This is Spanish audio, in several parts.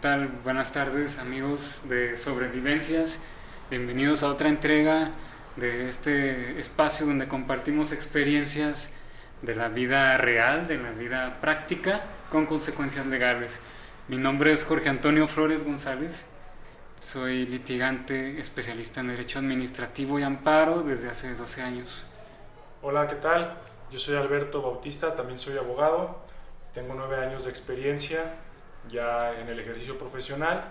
tal? Buenas tardes amigos de Sobrevivencias. Bienvenidos a otra entrega de este espacio donde compartimos experiencias de la vida real, de la vida práctica, con consecuencias legales. Mi nombre es Jorge Antonio Flores González. Soy litigante especialista en Derecho Administrativo y Amparo desde hace 12 años. Hola, ¿qué tal? Yo soy Alberto Bautista, también soy abogado. Tengo nueve años de experiencia ya en el ejercicio profesional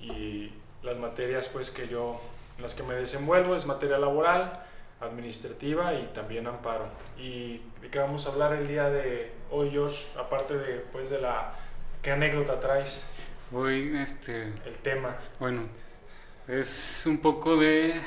y las materias pues que yo en las que me desenvuelvo es materia laboral, administrativa y también amparo. ¿Y de qué vamos a hablar el día de hoy, George? Aparte de pues de la qué anécdota traes? Hoy este el tema. Bueno, es un poco de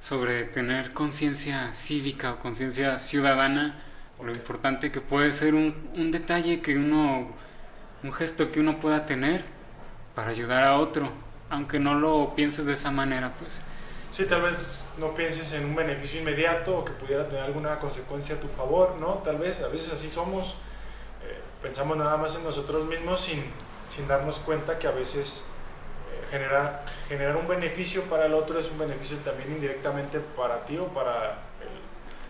sobre tener conciencia cívica o conciencia ciudadana, lo importante que puede ser un, un detalle que uno un gesto que uno pueda tener para ayudar a otro, aunque no lo pienses de esa manera, pues. Sí, tal vez no pienses en un beneficio inmediato o que pudiera tener alguna consecuencia a tu favor, ¿no? Tal vez, a veces así somos, eh, pensamos nada más en nosotros mismos sin, sin darnos cuenta que a veces eh, generar, generar un beneficio para el otro es un beneficio también indirectamente para ti o para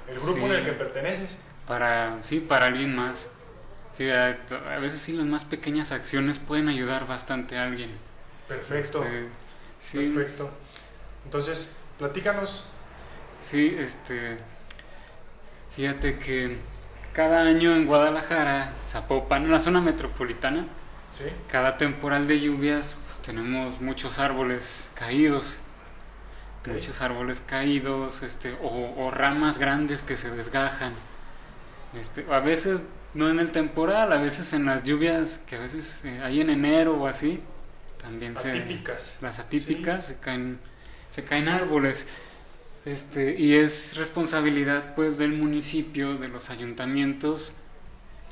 el, el grupo en el que perteneces. Para, sí, para alguien más. Sí, a, veces sí las más pequeñas acciones pueden ayudar bastante a alguien. Perfecto. Este, sí. Perfecto. Entonces, platícanos. Sí, este. Fíjate que cada año en Guadalajara, Zapopan, en la zona metropolitana, ¿Sí? cada temporal de lluvias, pues tenemos muchos árboles caídos. Muchos árboles caídos, este, o, o, ramas grandes que se desgajan. Este, a veces no en el temporal, a veces en las lluvias que a veces eh, hay en enero o así, también atípicas. se las atípicas se caen se caen árboles. Este, y es responsabilidad pues del municipio, de los ayuntamientos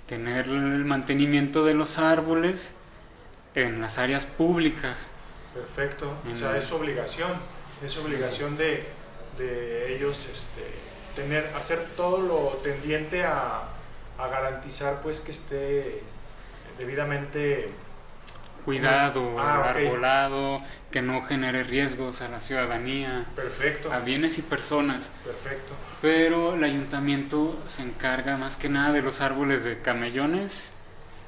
tener el mantenimiento de los árboles en las áreas públicas. Perfecto, o sea, es obligación, es obligación de, de ellos este, tener, hacer todo lo tendiente a, a garantizar pues que esté debidamente cuidado, ah, arbolado, que no genere riesgos a la ciudadanía, Perfecto. a bienes y personas. Perfecto. Pero el ayuntamiento se encarga más que nada de los árboles de camellones,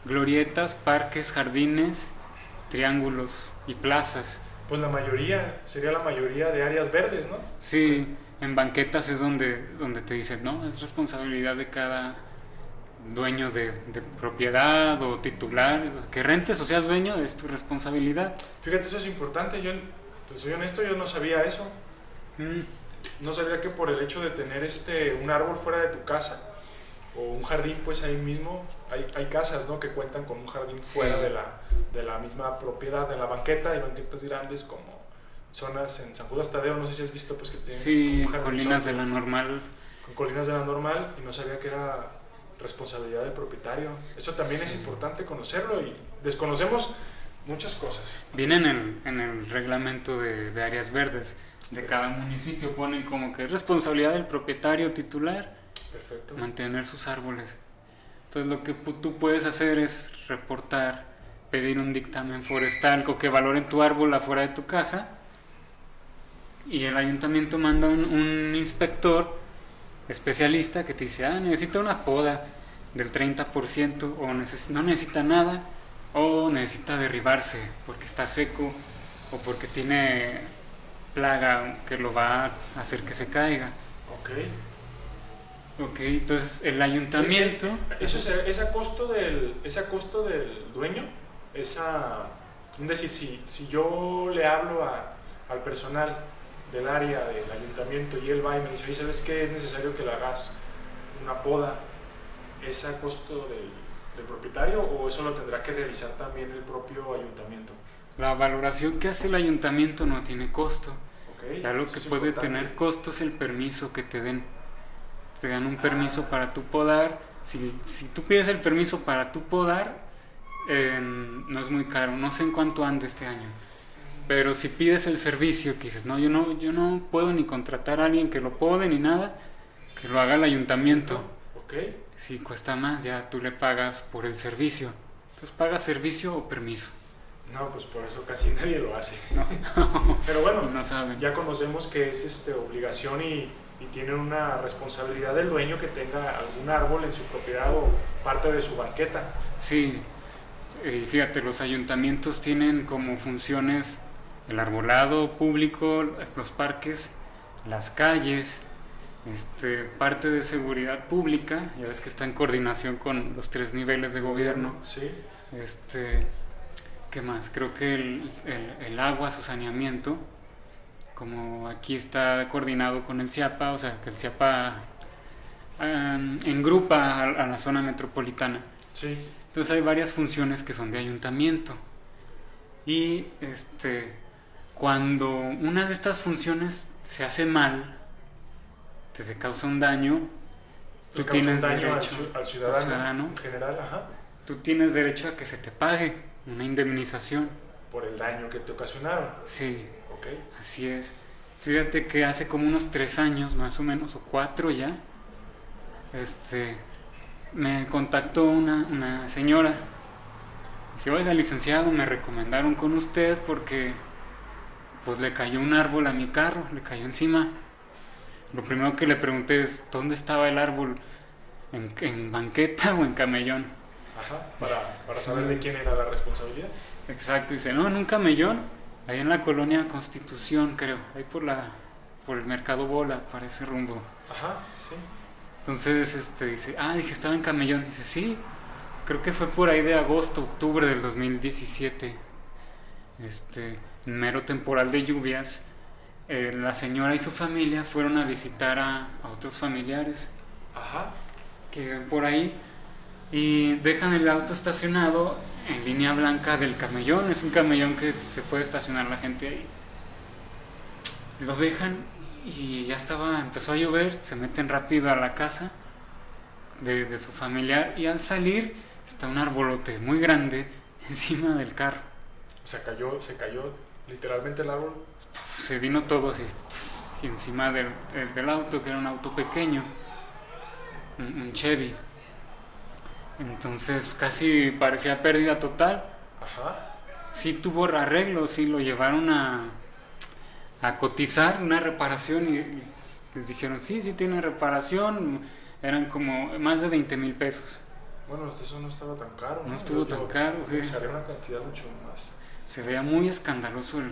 glorietas, parques, jardines, triángulos y plazas. Pues la mayoría, sería la mayoría de áreas verdes, ¿no? Sí, en banquetas es donde, donde te dicen, no, es responsabilidad de cada dueño de, propiedad o titular, que rentes o seas dueño es tu responsabilidad. Fíjate, eso es importante, yo te soy honesto, yo no sabía eso. Mm. No sabía que por el hecho de tener este un árbol fuera de tu casa o un jardín pues ahí mismo, hay, hay casas ¿no? que cuentan con un jardín fuera de, la, de la misma propiedad, de la banqueta, hay banquetas grandes como zonas en San Judas Tadeo, no sé si has visto pues que tienen sí, colinas de la normal. Con colinas de la normal y no sabía que era responsabilidad del propietario. Eso también es importante conocerlo y desconocemos muchas cosas. Viene en el, en el reglamento de, de, áreas verdes de cada municipio, ponen como que responsabilidad del propietario titular Perfecto. mantener sus árboles. Entonces lo que tú puedes hacer es reportar, pedir un dictamen forestal con que valoren tu árbol afuera de tu casa y el ayuntamiento manda un, un inspector especialista que te dice, ah, necesita una poda del 30% o no necesita nada o necesita derribarse porque está seco o porque tiene plaga que lo va a hacer que se caiga. Ok. Ok, entonces el ayuntamiento... Eso es, es a costo del, es a costo del dueño, esa... Es decir, si, si yo le hablo a, al personal del área del ayuntamiento y él va y me dice, oye, ¿sabes qué? Es necesario que le hagas una poda. ¿Es a costo del, del propietario o eso lo tendrá que realizar también el propio ayuntamiento? La valoración que hace el ayuntamiento no tiene costo. Okay, ya lo que puede tener costo es el permiso que te den. Te dan un permiso ah. para tu podar. Si, si, tú pides el permiso para tu podar, eh, no es muy caro. No sé en cuánto anda este año. Pero si pides el servicio, que dices, no, yo no, yo no puedo ni contratar a alguien que lo pode ni nada, que lo haga el ayuntamiento. Ok. Si cuesta más, ya tú le pagas por el servicio. Entonces pagas servicio o permiso. No, pues por eso casi nadie lo hace. No. Pero bueno, Y no saben. ya conocemos que es este, obligación y, y tiene una responsabilidad del dueño que tenga algún árbol en su propiedad o parte de su banqueta. Sí, eh, fíjate, los ayuntamientos tienen como funciones el arbolado público, los parques, las calles, este, parte de seguridad pública, ya ves que está en coordinación con los tres niveles de gobierno. Sí, Este, ¿qué más? Creo que el, el- el agua, su saneamiento, como aquí está coordinado con el CIAPA, o sea, que el CIAPA em, engrupa a, a la zona metropolitana. sí, Entonces hay varias funciones que son de ayuntamiento. Y este, cuando una de estas funciones se hace mal, te causa un daño, tú tienes daño derecho, al ciudadano, ciudadano. en general, ajá, tú tienes derecho a que se te pague una indemnización. por el daño que te ocasionaron. Sí, Ok, así es. Fíjate que hace como unos tres años más o menos, o cuatro ya, este, me contactó una, una señora. Dice, oiga, licenciado, me recomendaron con usted porque pues le cayó un árbol a mi carro, le cayó encima. Lo primero que le pregunté es, ¿dónde estaba el árbol? ¿En, en banqueta o en camellón? ajá, para, para saber de quién era la responsabilidad. Exacto, dice, no, en un camellón, ahí en la colonia Constitución, creo, ahí por la por el mercado bola, para ese rumbo. Ajá, sí. Entonces, este, dice, ah, dije, estaba en camellón. Dice, sí, creo que fue por ahí de agosto, octubre del 2017. Este, mero temporal de lluvias. eh, la señora y su familia fueron a visitar a, a otros familiares Ajá, que viven por ahí y dejan el auto estacionado en línea blanca del camellón. Es un camellón que se puede estacionar la gente ahí. Lo dejan y ya estaba, empezó a llover, se meten rápido a la casa de, de su familiar y al salir está un arbolote muy grande encima del carro. o sea, cayó, se cayó literalmente el árbol. Se vino todo así y encima del, del- auto, que era un auto pequeño, un, un Chevy. Entonces casi parecía pérdida total. Ajá, Sí tuvo arreglo, sí lo llevaron a, a cotizar una reparación y les, les dijeron, sí, sí tiene reparación. Eran como más de 20 mil pesos. bueno, este eso no estaba tan caro. No estuvo Yo- tan caro, sí. Pensaría una cantidad mucho más. Se veía muy escandaloso el-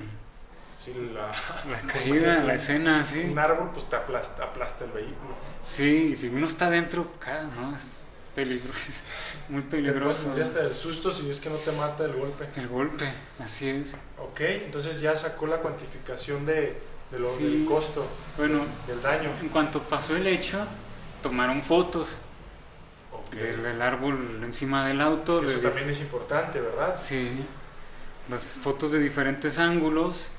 Sí, la, la caída, la escena, sí. Un árbol pues te aplasta, aplasta el vehículo. Sí, y si uno está dentro, no, es peligroso, muy Te peligroso. sentir hasta el susto si es que no te mata el golpe. El golpe, así es. Ok, entonces ya sacó la cuantificación de, de lo, Sí. del costo, Bueno, del daño. en cuanto pasó el hecho, tomaron fotos del, del árbol encima del auto. Que eso también es importante, ¿verdad? Sí, las fotos de diferentes ángulos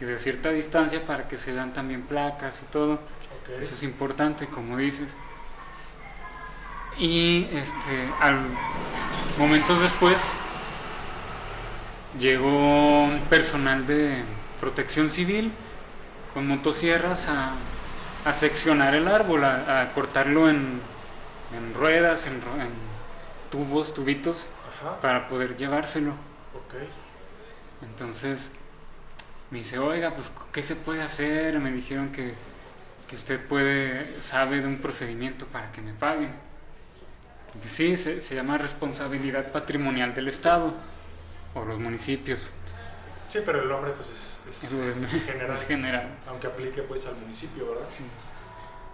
y de cierta distancia para que se vean también placas y todo. Ok. Eso es importante, como dices. Y este, al momentos después llegó personal de protección civil con motosierras a, a seccionar el árbol, a, a cortarlo en, en ruedas, en, tubos, tubitos, Ajá. para poder llevárselo. Entonces me dice, oiga, pues ¿qué se puede hacer? Me dijeron que, que usted puede, sabe de un procedimiento para que me paguen. Dije, sí, se, se llama responsabilidad patrimonial del Estado o los municipios. Sí, pero el nombre pues es, es es, general, es general. aunque aplique pues al municipio, ¿verdad? Sí.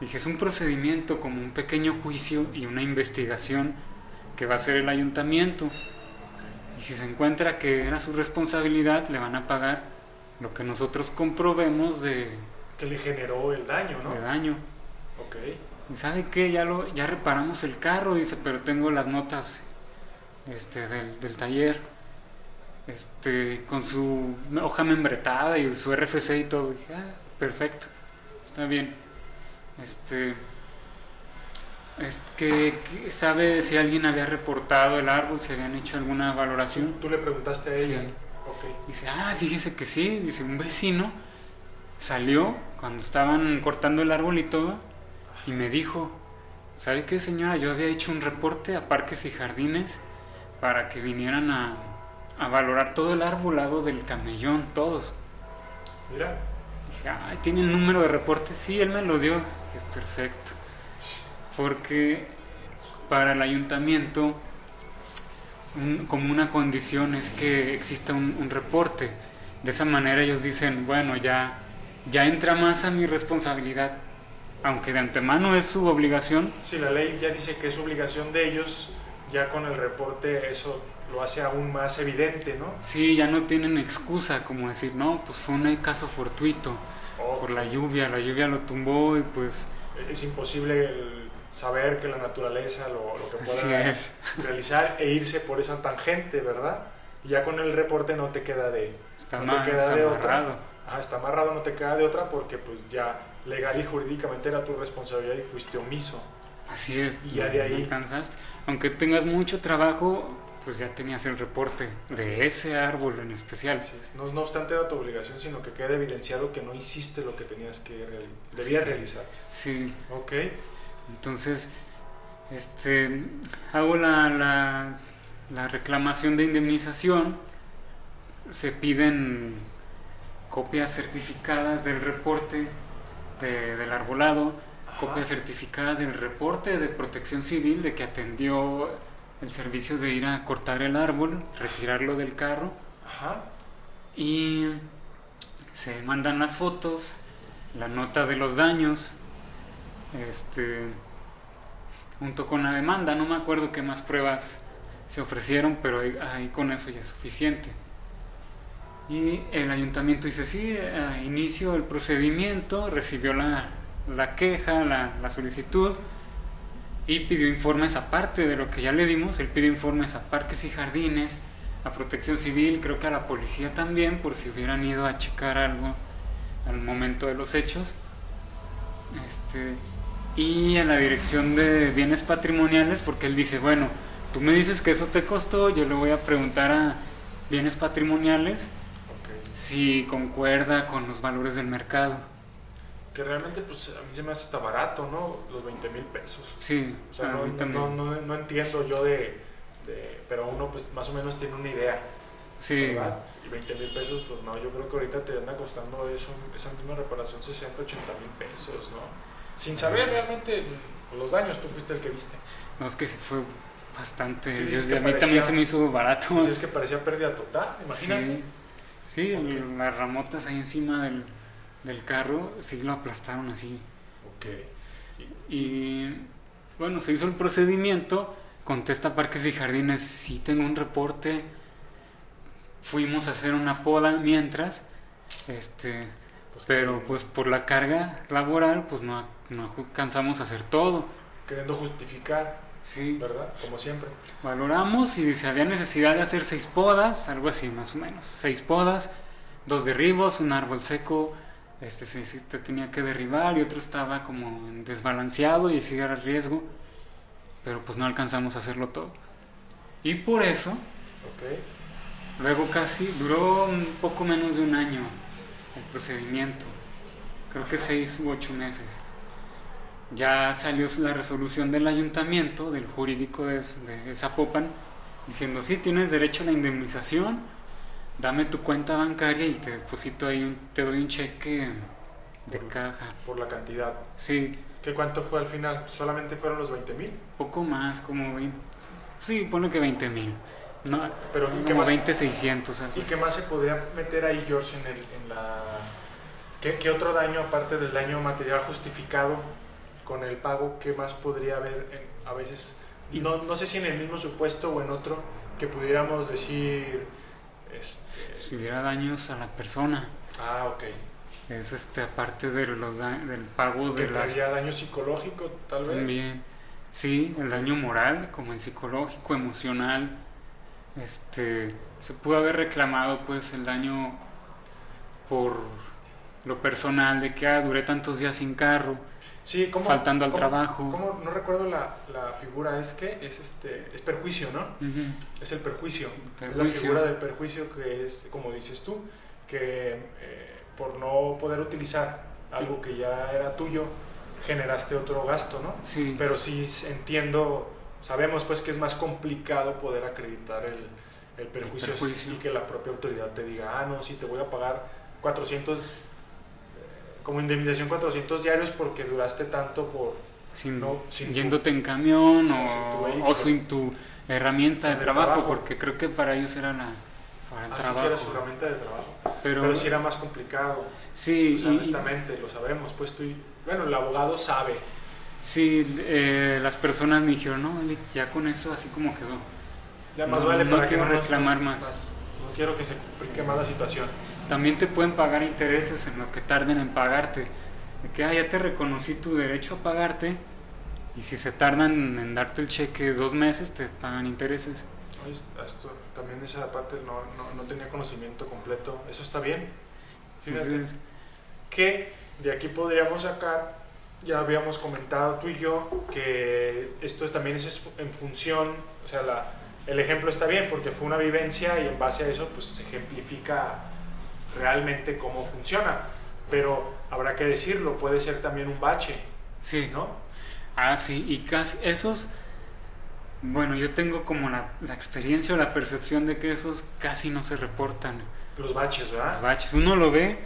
Dije, es un procedimiento como un pequeño juicio y una investigación que va a hacer el ayuntamiento. Y si se encuentra que era su responsabilidad, le van a pagar lo que nosotros comprobemos de, Que le generó el daño, ¿no? de daño. Ok. Y sabe qué, ya lo, ya reparamos el carro, dice, pero tengo las notas este, del, del taller. Este, con su hoja membretada y su RFC y todo. Dije, ah, perfecto, está bien. Este, es que, que sabe si alguien había reportado el árbol, si habían hecho alguna valoración. Tú le preguntaste a Sí. ella. Ok. Dice, ah, fíjese que sí, dice, un vecino salió cuando estaban cortando el árbol y todo y me dijo, ¿sabe qué señora? Yo había hecho un reporte a parques y jardines para que vinieran a, a valorar todo el arbolado del camellón, todos. Mira. Dije, ay, ¿tiene el número de reporte? Sí, él me lo dio. Dije, perfecto. Porque para el ayuntamiento, un- como una condición es que exista un, un reporte. De esa manera ellos dicen, bueno, ya, ya entra más a mi responsabilidad. Aunque de antemano es su obligación, Sí, la ley ya dice que es obligación de ellos, ya con el reporte eso lo hace aún más evidente, ¿no? sí, ya no tienen excusa como decir, no, pues fue un caso fortuito por la lluvia, la lluvia lo tumbó y pues Es imposible el saber que la naturaleza lo, lo que pueda realizar e irse por esa tangente, ¿verdad? Y ya con el reporte no te queda de... Está No te queda de otra. amarrado. Está amarrado, no te queda de otra porque pues ya legal y jurídicamente era tu responsabilidad y fuiste omiso. Así es. Y ya de ahí- alcanzaste. Aunque tengas mucho trabajo, pues ya tenías el reporte de es. ese árbol en especial. Así es. No, no obstante era tu obligación, sino que queda evidenciado que no hiciste lo que tenías que reali- debías Sí. realizar. Sí, Ok, entonces, este, hago la, la, la reclamación de indemnización. Se piden copias certificadas del reporte de- del arbolado, Ajá. copia certificada del reporte de protección civil de que atendió el servicio de ir a cortar el árbol, retirarlo del carro. Ajá. y se mandan las fotos, la nota de los daños, este, junto con la demanda. No me acuerdo qué más pruebas se ofrecieron, pero ahí, con eso ya es suficiente. Y el ayuntamiento dice, sí, inicio el procedimiento, recibió la, la queja, la, la solicitud y pidió informes aparte de lo que ya le dimos. Él pidió informes a parques y jardines, a protección civil, creo que a la policía también, por si hubieran ido a checar algo al momento de los hechos. Este, y a la dirección de bienes patrimoniales, porque él dice, bueno, tú me dices que eso te costó, yo le voy a preguntar a bienes patrimoniales Ok. si concuerda con los valores del mercado. Que realmente pues a mí se me hace hasta barato, ¿no? Los 20 mil pesos. Sí, O sea, no, no, no- no entiendo yo de, de- Pero uno pues más o menos tiene una idea, Sí, ¿verdad? Y 20 mil pesos, pues no, yo creo que ahorita te anda costando eso, esa misma reparación 60, 80 mil pesos, ¿no? Sin saber realmente los daños, tú fuiste el que viste. no es que fue bastante. Sí, yo- es que a mí también se me hizo barato. Pues es que parecía pérdida total, imagínate. Sí, sí, las ramotas ahí encima del, del carro sí lo aplastaron así. Ok. Y bueno, se hizo el procedimiento, contesta Parques y Jardines, sí tengo un reporte, fuimos a hacer una poda mientras, este, Pues pero que- pues por la carga laboral pues no, no alcanzamos a hacer todo. Queriendo justificar, Sí, ¿verdad? Como siempre. valoramos y si había necesidad de hacer seis podas, algo así más o menos, seis podas, dos derribos, un árbol seco, este se, se te tenía que derribar y otro estaba como desbalanceado y sí era riesgo, pero pues no alcanzamos a hacerlo todo. Y por eso, Ok. luego casi duró un poco menos de un año el procedimiento, creo que seis u ocho meses. Ya salió la resolución del ayuntamiento, del jurídico de, de Zapopan, diciendo, sí, tienes derecho a la indemnización, dame tu cuenta bancaria y te deposito ahí, un- te doy un cheque de Por- caja. Por la cantidad. Sí, ¿Qué cuánto fue al final? ¿Solamente fueron los 20 mil? poco más, como 20, sí, ponle que 20 mil. No, Pero ¿y qué como más? 20, 600. algo ¿Y qué más se podría meter ahí, George, en, el, en la... ¿Qué, qué otro daño, aparte del daño material justificado con el pago, qué más podría haber en- a veces? No, no sé si en el mismo supuesto o en otro, que pudiéramos decir... Este, Si hubiera daños a la persona, ah, ok. es este aparte de los del pago de las daño psicológico, tal vez. También. Sí, el daño moral, como el psicológico, emocional. Este, se pudo haber reclamado pues el daño por lo personal de que ah, duré tantos días sin carro, Sí, ¿cómo, faltando al cómo- trabajo. cómo? no recuerdo la, la figura, es que es este es perjuicio, ¿no? Es el perjuicio. Es la figura del perjuicio que es, como dices tú, que eh, por no poder utilizar algo que ya era tuyo, generaste otro gasto, ¿no? Sí, Pero sí entiendo, sabemos pues que es más complicado poder acreditar el, el perjuicio, El perjuicio. y que la propia autoridad te diga, ah, no, sí, te voy a pagar 400, eh, como indemnización 400 diarios porque duraste tanto por... sin, No, sin tu- yéndote en camión o, sin tu vehículo. o sin tu herramienta de trabajo, trabajo. porque creo que para ellos era la para el Así sí trabajo. era su herramienta de trabajo. pero, Pero sí era más complicado, sí, y- honestamente, lo sabemos. Pues tú, bueno, el abogado sabe. sí, eh, las personas me dijeron, no, ya con eso así como quedó. Ya más No, vale no para quiero reclamar más. No quiero que se complique más la situación. También te pueden pagar intereses en lo que tarden en pagarte. De que ah, ya te reconocí tu derecho a pagarte y si se tardan en darte el cheque dos meses, te pagan intereses. Oye, Esto, también esa parte no, no, no tenía conocimiento completo. Eso está bien. Fíjate que de aquí podríamos sacar, ya habíamos comentado tú y yo, que esto es- también es en función, o sea, la, el ejemplo está bien porque fue una vivencia y en base a eso pues se ejemplifica realmente cómo funciona. Pero habrá que decirlo, puede ser también un bache, sí, ¿no? Ah, sí, y casi esos, bueno, yo tengo como la, la experiencia o la percepción de que esos casi no se reportan. Los baches, Los ¿verdad? baches, uno lo ve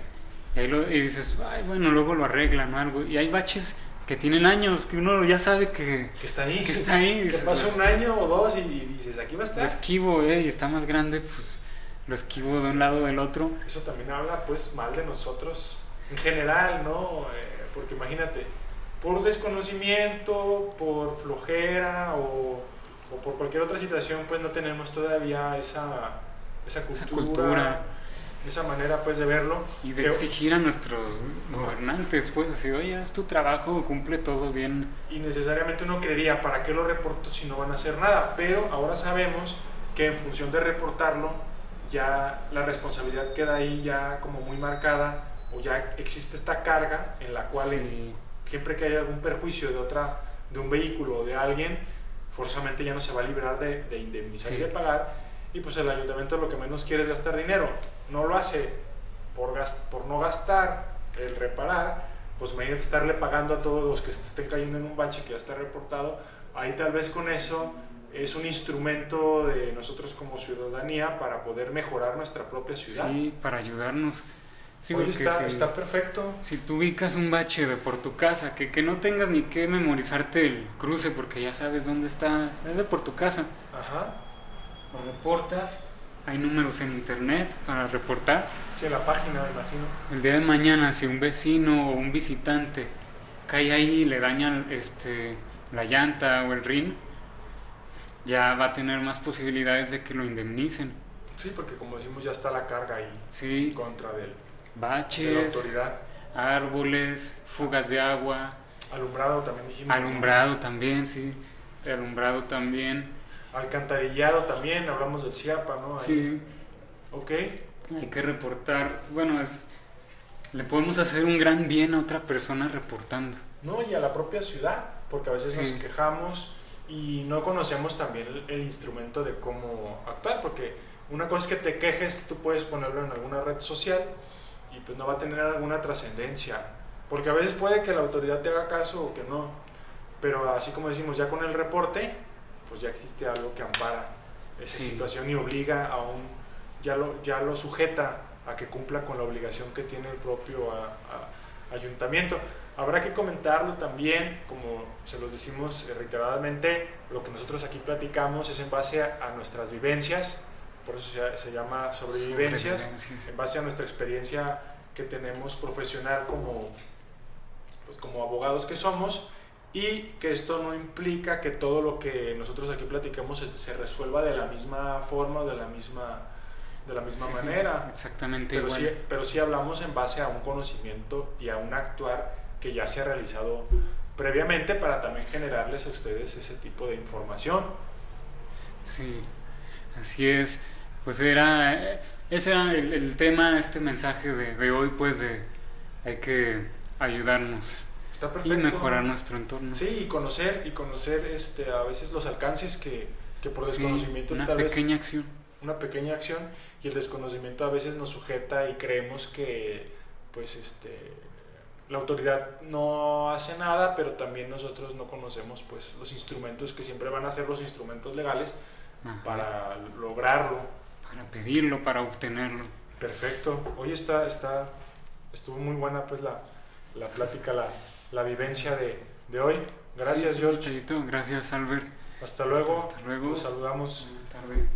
y, ahí lo- y dices, ay, bueno, luego lo arreglan o algo. Y hay baches que tienen años, que uno ya sabe que, Que está ahí. que está ahí. Que pasa un año o dos y, y dices, aquí va a lo estar. esquivo, eh, y está más grande, pues lo esquivo de un lado o del otro. Eso también habla pues mal de nosotros en general, ¿no? Eh, porque imagínate, por desconocimiento, por flojera o, o por cualquier otra situación, pues no tenemos todavía esa, esa cultura, Esa cultura. esa manera pues de verlo. Y de que- exigir a nuestros gobernantes, pues, así, oye, es tu trabajo, cumple todo bien. y necesariamente uno creería, ¿para qué lo reporto si no van a hacer nada? Pero ahora sabemos que en función de reportarlo, ya la responsabilidad queda ahí ya como muy marcada o ya existe esta carga en la cual en- siempre que haya algún perjuicio de otra de un vehículo o de alguien forzosamente ya no se va a librar de, de indemnizar y de pagar. Y pues el ayuntamiento lo que menos quiere es gastar dinero. No lo hace por, gas- por no gastar el reparar pues imagínate estarle pagando a todos los que estén cayendo en un bache que ya está reportado. Ahí tal vez con eso es un instrumento de nosotros como ciudadanía para poder mejorar nuestra propia ciudad. Sí, para ayudarnos. Sí, Oye, está, si, está perfecto. si tú ubicas un bache de por tu casa, que, que no tengas ni que memorizarte el cruce porque ya sabes dónde está, es de por tu casa, ajá. Lo reportas, hay números en internet para reportar. sí en la página me imagino. El día de mañana, si un vecino o un visitante cae ahí y le daña este, la llanta o el rin, ya va a tener más posibilidades de que lo indemnicen. Sí, porque como decimos ya está la carga ahí en Sí, contra del, de la baches, autoridad. árboles, fugas de agua, Alumbrado también dijimos. alumbrado también, sí, alumbrado también. Alcantarillado también, hablamos del CIAPA, ¿no? Ahí. Sí, Ok, hay que reportar. Bueno, es, le podemos hacer un gran bien a otra persona reportando. no, y a la propia ciudad, porque a veces Sí. nos quejamos y no conocemos también el, el instrumento de cómo actuar, porque una cosa es que te quejes, tú puedes ponerlo en alguna red social y pues no va a tener alguna trascendencia, porque a veces puede que la autoridad te haga caso o que no, pero así como decimos, ya con el reporte, pues ya existe algo que ampara esa Sí. situación y obliga a un, ya lo, ya lo sujeta a que cumpla con la obligación que tiene el propio a- a- ayuntamiento. Habrá que comentarlo también, como se los decimos eh, reiteradamente, lo que nosotros aquí platicamos es en base a, a nuestras vivencias, por eso se, se llama sobrevivencias, Sobrevivencias. en base a nuestra experiencia que tenemos profesional como, pues, como abogados que somos y que esto no implica que todo lo que nosotros aquí platicamos se, se resuelva de la misma forma o de la misma, de la misma Sí, sí, manera. exactamente Pero igual. sí, pero sí hablamos en base a un conocimiento y a un actuar que ya se ha realizado previamente para también generarles a ustedes ese tipo de información. Sí, así es. Pues era, ese era el, el tema, este mensaje de, de hoy, pues de hay que ayudarnos Está y perfecto. mejorar nuestro entorno. Sí, y conocer, y conocer este, a veces los alcances que, que por Sí, desconocimiento una tal vez pequeña acción. una pequeña acción y el desconocimiento a veces nos sujeta y creemos que pues este la autoridad no hace nada, pero también nosotros no conocemos pues los instrumentos que siempre van a ser los instrumentos legales Ajá. para lograrlo. pedirlo, para obtenerlo. Perfecto. Hoy está, está, estuvo muy buena pues la, la plática, la, la vivencia de, de hoy. Gracias, Sí, George. Gracias, Albert. Hasta luego. Hasta luego. Los saludamos. Buenas tardes.